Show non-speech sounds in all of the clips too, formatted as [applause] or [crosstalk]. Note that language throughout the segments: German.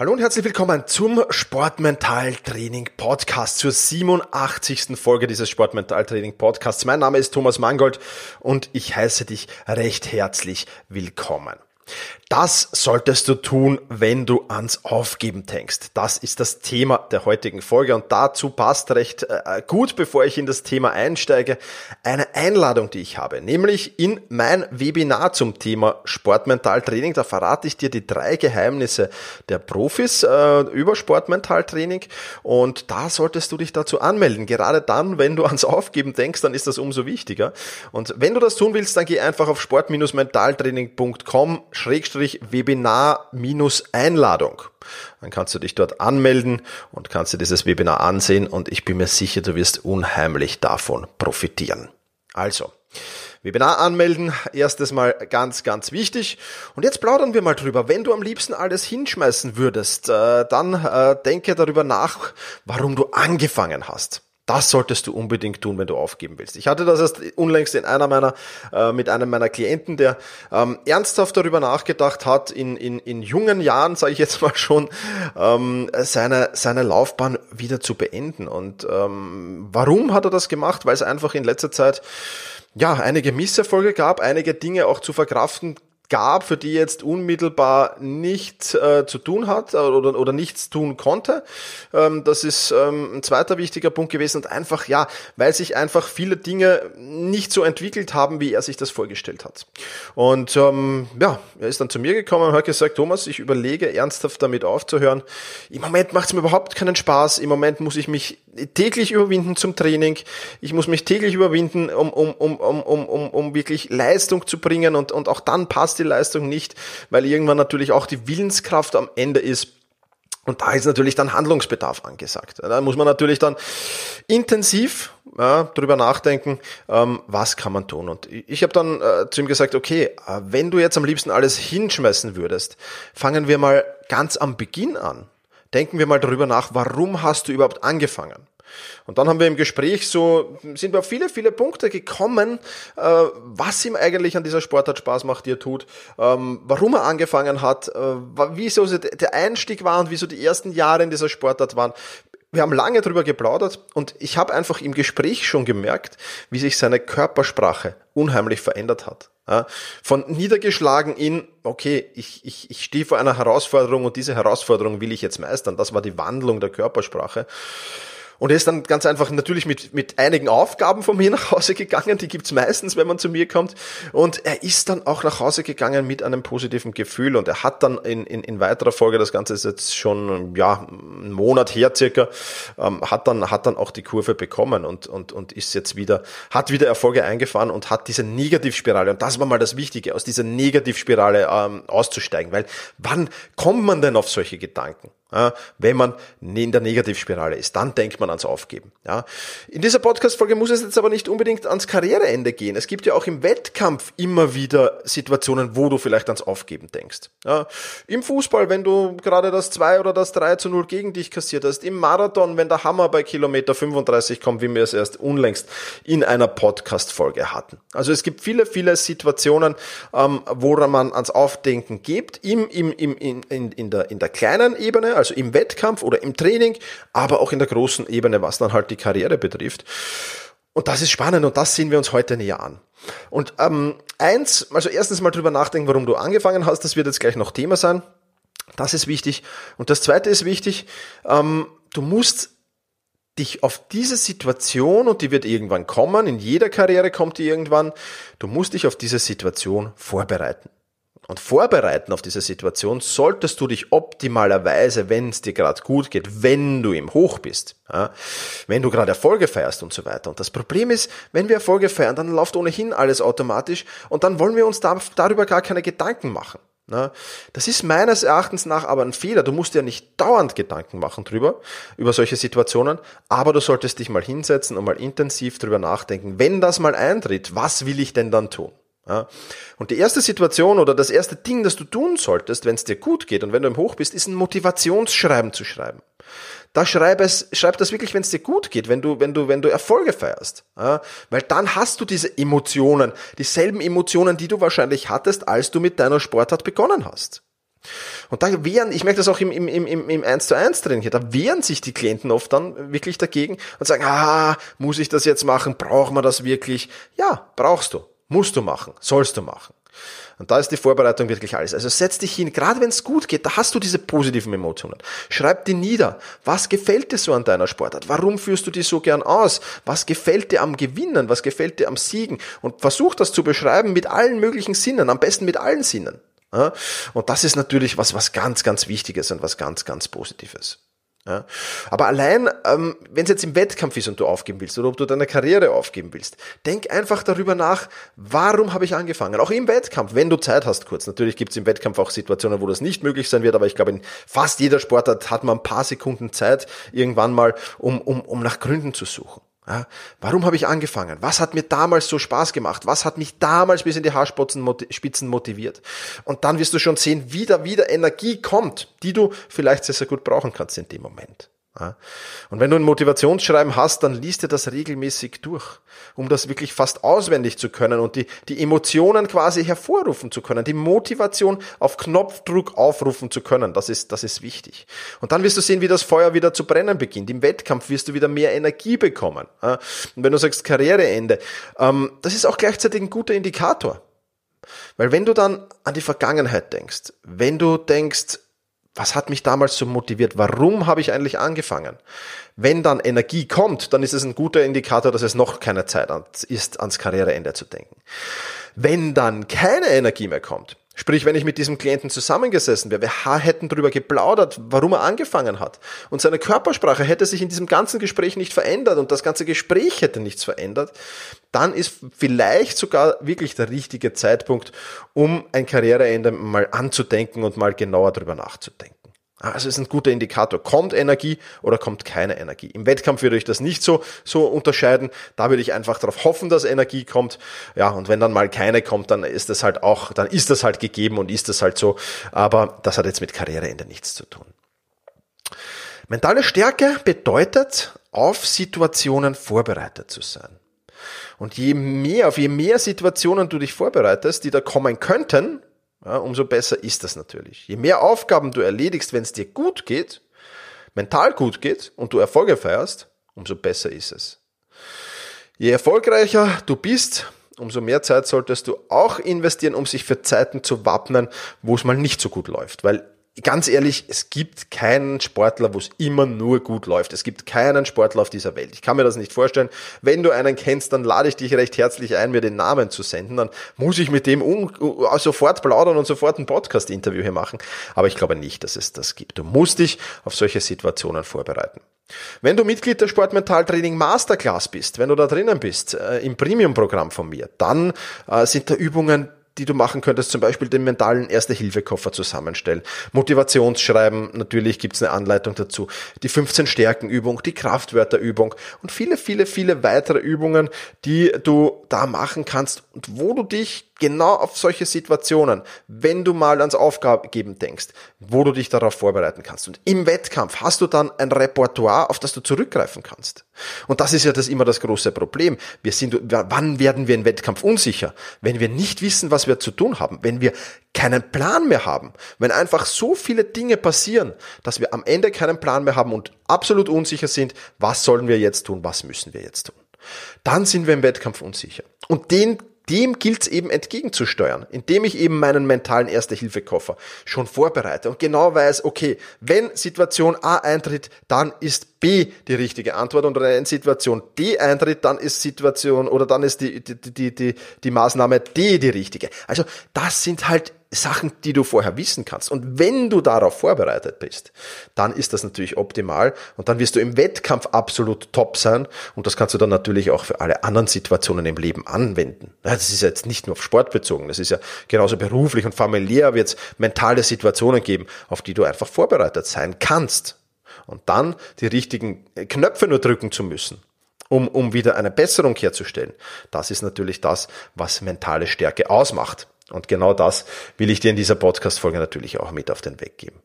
Hallo und herzlich willkommen zum Sportmental-Training Podcast, zur 87. Folge dieses Sportmental-Training Podcasts. Mein Name ist Thomas Mangold und ich heiße dich recht herzlich willkommen. Das solltest du tun, wenn du ans Aufgeben denkst. Das ist das Thema der heutigen Folge und dazu passt recht äh, gut, bevor ich in das Thema einsteige, eine Einladung, die ich habe, nämlich in mein Webinar zum Thema Sportmentaltraining. Da verrate ich dir die drei Geheimnisse der Profis äh, über Sportmentaltraining und da solltest du dich dazu anmelden. Gerade dann, wenn du ans Aufgeben denkst, dann ist das umso wichtiger. Und wenn du das tun willst, dann geh einfach auf sport-mentaltraining.com Webinar-Einladung. Dann kannst du dich dort anmelden und kannst dir dieses Webinar ansehen und ich bin mir sicher, du wirst unheimlich davon profitieren. Also, Webinar anmelden, erstes Mal ganz, ganz wichtig. Und jetzt plaudern wir mal drüber. Wenn du am liebsten alles hinschmeißen würdest, äh, dann äh, denke darüber nach, warum du angefangen hast. Das solltest du unbedingt tun, wenn du aufgeben willst. Ich hatte das erst unlängst in einer meiner, äh, mit einem meiner Klienten, der ähm, ernsthaft darüber nachgedacht hat, in, in, in jungen Jahren, sage ich jetzt mal schon, ähm, seine, seine Laufbahn wieder zu beenden. Und ähm, warum hat er das gemacht? Weil es einfach in letzter Zeit ja, einige Misserfolge gab, einige Dinge auch zu verkraften gab, für die jetzt unmittelbar nichts äh, zu tun hat äh, oder, oder nichts tun konnte. Ähm, das ist ähm, ein zweiter wichtiger Punkt gewesen und einfach, ja, weil sich einfach viele Dinge nicht so entwickelt haben, wie er sich das vorgestellt hat. Und ähm, ja, er ist dann zu mir gekommen und hat gesagt, Thomas, ich überlege ernsthaft damit aufzuhören. Im Moment macht es mir überhaupt keinen Spaß. Im Moment muss ich mich täglich überwinden zum Training. Ich muss mich täglich überwinden, um, um, um, um, um, um, um wirklich Leistung zu bringen und, und auch dann passt die Leistung nicht, weil irgendwann natürlich auch die Willenskraft am Ende ist. Und da ist natürlich dann Handlungsbedarf angesagt. Da muss man natürlich dann intensiv ja, drüber nachdenken, ähm, was kann man tun. Und ich habe dann äh, zu ihm gesagt, okay, äh, wenn du jetzt am liebsten alles hinschmeißen würdest, fangen wir mal ganz am Beginn an. Denken wir mal darüber nach, warum hast du überhaupt angefangen? Und dann haben wir im Gespräch so, sind wir auf viele, viele Punkte gekommen, äh, was ihm eigentlich an dieser Sportart Spaß macht, die er tut, ähm, warum er angefangen hat, äh, wieso der Einstieg war und wieso die ersten Jahre in dieser Sportart waren. Wir haben lange drüber geplaudert und ich habe einfach im Gespräch schon gemerkt, wie sich seine Körpersprache unheimlich verändert hat. Von niedergeschlagen in, okay, ich, ich, ich stehe vor einer Herausforderung und diese Herausforderung will ich jetzt meistern. Das war die Wandlung der Körpersprache. Und er ist dann ganz einfach natürlich mit, mit einigen Aufgaben von mir [laughs] nach Hause gegangen. Die gibt's meistens, wenn man zu mir kommt. Und er ist dann auch nach Hause gegangen mit einem positiven Gefühl. Und er hat dann in, in, in weiterer Folge, das Ganze ist jetzt schon ja, einen Monat her circa, ähm, hat, dann, hat dann auch die Kurve bekommen und, und, und ist jetzt wieder, hat wieder Erfolge eingefahren und hat diese Negativspirale, und das war mal das Wichtige, aus dieser Negativspirale ähm, auszusteigen. Weil wann kommt man denn auf solche Gedanken? Ja, wenn man in der Negativspirale ist, dann denkt man ans Aufgeben. Ja. In dieser Podcast-Folge muss es jetzt aber nicht unbedingt ans Karriereende gehen. Es gibt ja auch im Wettkampf immer wieder Situationen, wo du vielleicht ans Aufgeben denkst. Ja. Im Fußball, wenn du gerade das 2 oder das 3 zu 0 gegen dich kassiert hast. Im Marathon, wenn der Hammer bei Kilometer 35 kommt, wie wir es erst unlängst in einer Podcast-Folge hatten. Also es gibt viele, viele Situationen, ähm, woran man ans Aufdenken gibt, im, im, im, in, in, in, der, in der kleinen Ebene, also im Wettkampf oder im Training, aber auch in der großen Ebene, was dann halt die Karriere betrifft. Und das ist spannend und das sehen wir uns heute näher an. Und ähm, eins, also erstens mal drüber nachdenken, warum du angefangen hast, das wird jetzt gleich noch Thema sein. Das ist wichtig. Und das zweite ist wichtig, ähm, du musst dich auf diese Situation, und die wird irgendwann kommen, in jeder Karriere kommt die irgendwann, du musst dich auf diese Situation vorbereiten und vorbereiten auf diese Situation, solltest du dich optimalerweise, wenn es dir gerade gut geht, wenn du im Hoch bist, ja, wenn du gerade Erfolge feierst und so weiter. Und das Problem ist, wenn wir Erfolge feiern, dann läuft ohnehin alles automatisch und dann wollen wir uns da, darüber gar keine Gedanken machen. Ja, das ist meines Erachtens nach aber ein Fehler. Du musst ja nicht dauernd Gedanken machen drüber, über solche Situationen, aber du solltest dich mal hinsetzen und mal intensiv drüber nachdenken. Wenn das mal eintritt, was will ich denn dann tun? Ja. Und die erste Situation oder das erste Ding, das du tun solltest, wenn es dir gut geht und wenn du im Hoch bist, ist ein Motivationsschreiben zu schreiben. Da schreib es, schreib das wirklich, wenn es dir gut geht, wenn du, wenn du, wenn du Erfolge feierst. Ja. Weil dann hast du diese Emotionen, dieselben Emotionen, die du wahrscheinlich hattest, als du mit deiner Sportart begonnen hast. Und da wehren, ich merke das auch im, im, im, im 1 zu 1 Training hier, da wehren sich die Klienten oft dann wirklich dagegen und sagen, ah, muss ich das jetzt machen? Braucht man das wirklich? Ja, brauchst du. Musst du machen. Sollst du machen. Und da ist die Vorbereitung wirklich alles. Also setz dich hin, gerade wenn es gut geht, da hast du diese positiven Emotionen. Schreib die nieder. Was gefällt dir so an deiner Sportart? Warum führst du die so gern aus? Was gefällt dir am Gewinnen? Was gefällt dir am Siegen? Und versuch das zu beschreiben mit allen möglichen Sinnen, am besten mit allen Sinnen. Und das ist natürlich was, was ganz, ganz Wichtiges und was ganz, ganz Positives. Ja. Aber allein, ähm, wenn es jetzt im Wettkampf ist und du aufgeben willst oder ob du deine Karriere aufgeben willst, denk einfach darüber nach, warum habe ich angefangen? Auch im Wettkampf, wenn du Zeit hast kurz. Natürlich gibt es im Wettkampf auch Situationen, wo das nicht möglich sein wird, aber ich glaube, in fast jeder Sportart hat man ein paar Sekunden Zeit irgendwann mal, um, um, um nach Gründen zu suchen. Ja, warum habe ich angefangen? Was hat mir damals so Spaß gemacht? Was hat mich damals bis in die Haarspitzen motiviert? Und dann wirst du schon sehen, wie da wieder Energie kommt, die du vielleicht sehr, sehr gut brauchen kannst in dem Moment. Und wenn du ein Motivationsschreiben hast, dann liest dir das regelmäßig durch, um das wirklich fast auswendig zu können und die, die Emotionen quasi hervorrufen zu können, die Motivation auf Knopfdruck aufrufen zu können. Das ist, das ist wichtig. Und dann wirst du sehen, wie das Feuer wieder zu brennen beginnt. Im Wettkampf wirst du wieder mehr Energie bekommen. Und wenn du sagst Karriereende, ähm, das ist auch gleichzeitig ein guter Indikator. Weil wenn du dann an die Vergangenheit denkst, wenn du denkst, was hat mich damals so motiviert? Warum habe ich eigentlich angefangen? Wenn dann Energie kommt, dann ist es ein guter Indikator, dass es noch keine Zeit ist, ans Karriereende zu denken. Wenn dann keine Energie mehr kommt, Sprich, wenn ich mit diesem Klienten zusammengesessen wäre, wir hätten darüber geplaudert, warum er angefangen hat. Und seine Körpersprache hätte sich in diesem ganzen Gespräch nicht verändert und das ganze Gespräch hätte nichts verändert, dann ist vielleicht sogar wirklich der richtige Zeitpunkt, um ein Karriereende mal anzudenken und mal genauer darüber nachzudenken. Also es ist ein guter Indikator. Kommt Energie oder kommt keine Energie? Im Wettkampf würde ich das nicht so, so unterscheiden. Da würde ich einfach darauf hoffen, dass Energie kommt. Ja, und wenn dann mal keine kommt, dann ist das halt auch, dann ist das halt gegeben und ist das halt so. Aber das hat jetzt mit Karriereende nichts zu tun. Mentale Stärke bedeutet, auf Situationen vorbereitet zu sein. Und je mehr, auf je mehr Situationen du dich vorbereitest, die da kommen könnten, ja, umso besser ist das natürlich. Je mehr Aufgaben du erledigst, wenn es dir gut geht, mental gut geht und du Erfolge feierst, umso besser ist es. Je erfolgreicher du bist, umso mehr Zeit solltest du auch investieren, um sich für Zeiten zu wappnen, wo es mal nicht so gut läuft. Weil ganz ehrlich, es gibt keinen Sportler, wo es immer nur gut läuft. Es gibt keinen Sportler auf dieser Welt. Ich kann mir das nicht vorstellen. Wenn du einen kennst, dann lade ich dich recht herzlich ein, mir den Namen zu senden. Dann muss ich mit dem um, sofort plaudern und sofort ein Podcast-Interview hier machen. Aber ich glaube nicht, dass es das gibt. Du musst dich auf solche Situationen vorbereiten. Wenn du Mitglied der Sportmentaltraining Masterclass bist, wenn du da drinnen bist, äh, im Premium-Programm von mir, dann äh, sind da Übungen die du machen könntest, zum Beispiel den mentalen Erste-Hilfe-Koffer zusammenstellen. Motivationsschreiben, natürlich gibt's eine Anleitung dazu. Die 15-Stärken-Übung, die Kraftwörterübung und viele, viele, viele weitere Übungen, die du da machen kannst und wo du dich genau auf solche Situationen, wenn du mal ans Aufgeben denkst, wo du dich darauf vorbereiten kannst. Und im Wettkampf hast du dann ein Repertoire, auf das du zurückgreifen kannst. Und das ist ja das immer das große Problem. Wir sind, wann werden wir im Wettkampf unsicher? Wenn wir nicht wissen, was wir zu tun haben, wenn wir keinen Plan mehr haben, wenn einfach so viele Dinge passieren, dass wir am Ende keinen Plan mehr haben und absolut unsicher sind, was sollen wir jetzt tun, was müssen wir jetzt tun. Dann sind wir im Wettkampf unsicher. Und den dem gilt es eben entgegenzusteuern, indem ich eben meinen mentalen Erste-Hilfe-Koffer schon vorbereite und genau weiß, okay, wenn Situation A eintritt, dann ist B die richtige Antwort und wenn Situation D eintritt, dann ist Situation oder dann ist die, die, die, die, die Maßnahme D die richtige. Also das sind halt Sachen, die du vorher wissen kannst. Und wenn du darauf vorbereitet bist, dann ist das natürlich optimal und dann wirst du im Wettkampf absolut top sein und das kannst du dann natürlich auch für alle anderen Situationen im Leben anwenden. Das ist jetzt nicht nur auf Sport bezogen, das ist ja genauso beruflich und familiär wird es mentale Situationen geben, auf die du einfach vorbereitet sein kannst. Und dann die richtigen Knöpfe nur drücken zu müssen um, um wieder eine Besserung herzustellen. Das ist natürlich das, was mentale Stärke ausmacht. Und genau das will ich dir in dieser Podcast-Folge natürlich auch mit auf den Weg geben.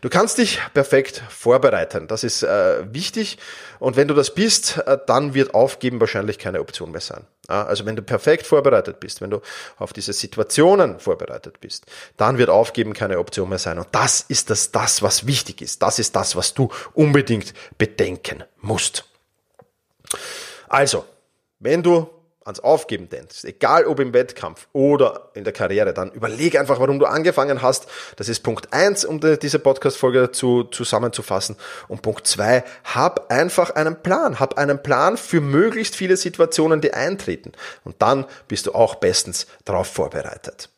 Du kannst dich perfekt vorbereiten. Das ist äh, wichtig. Und wenn du das bist, äh, dann wird Aufgeben wahrscheinlich keine Option mehr sein. Ja, also wenn du perfekt vorbereitet bist, wenn du auf diese Situationen vorbereitet bist, dann wird Aufgeben keine Option mehr sein. Und das ist das, das, was wichtig ist. Das ist das, was du unbedingt bedenken musst. Also, wenn du ans Aufgeben denkst, egal ob im Wettkampf oder in der Karriere, dann überlege einfach, warum du angefangen hast. Das ist Punkt eins, um diese Podcast-Folge zu, zusammenzufassen. Und Punkt zwei, hab einfach einen Plan. Hab einen Plan für möglichst viele Situationen, die eintreten. Und dann bist du auch bestens darauf vorbereitet.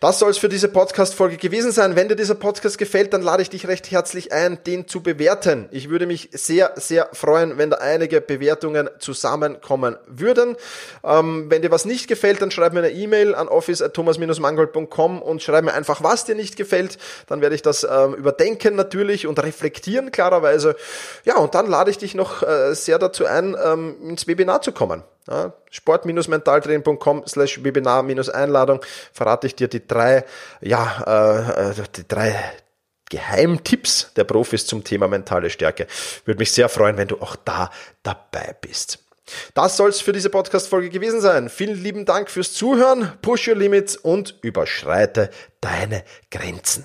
Das soll es für diese Podcast-Folge gewesen sein. Wenn dir dieser Podcast gefällt, dann lade ich dich recht herzlich ein, den zu bewerten. Ich würde mich sehr, sehr freuen, wenn da einige Bewertungen zusammenkommen würden. Ähm, wenn dir was nicht gefällt, dann schreib mir eine E-Mail an office.thomas-mangold.com und schreib mir einfach, was dir nicht gefällt. Dann werde ich das ähm, überdenken natürlich und reflektieren klarerweise. Ja, und dann lade ich dich noch äh, sehr dazu ein, ähm, ins Webinar zu kommen. Ja, sport-mentaltraining.com slash Webinar-Einladung verrate ich dir die drei, ja, äh, die drei Geheimtipps der Profis zum Thema mentale Stärke. Würde mich sehr freuen, wenn du auch da dabei bist. Das soll es für diese Podcast-Folge gewesen sein. Vielen lieben Dank fürs Zuhören, push your limits und überschreite deine Grenzen.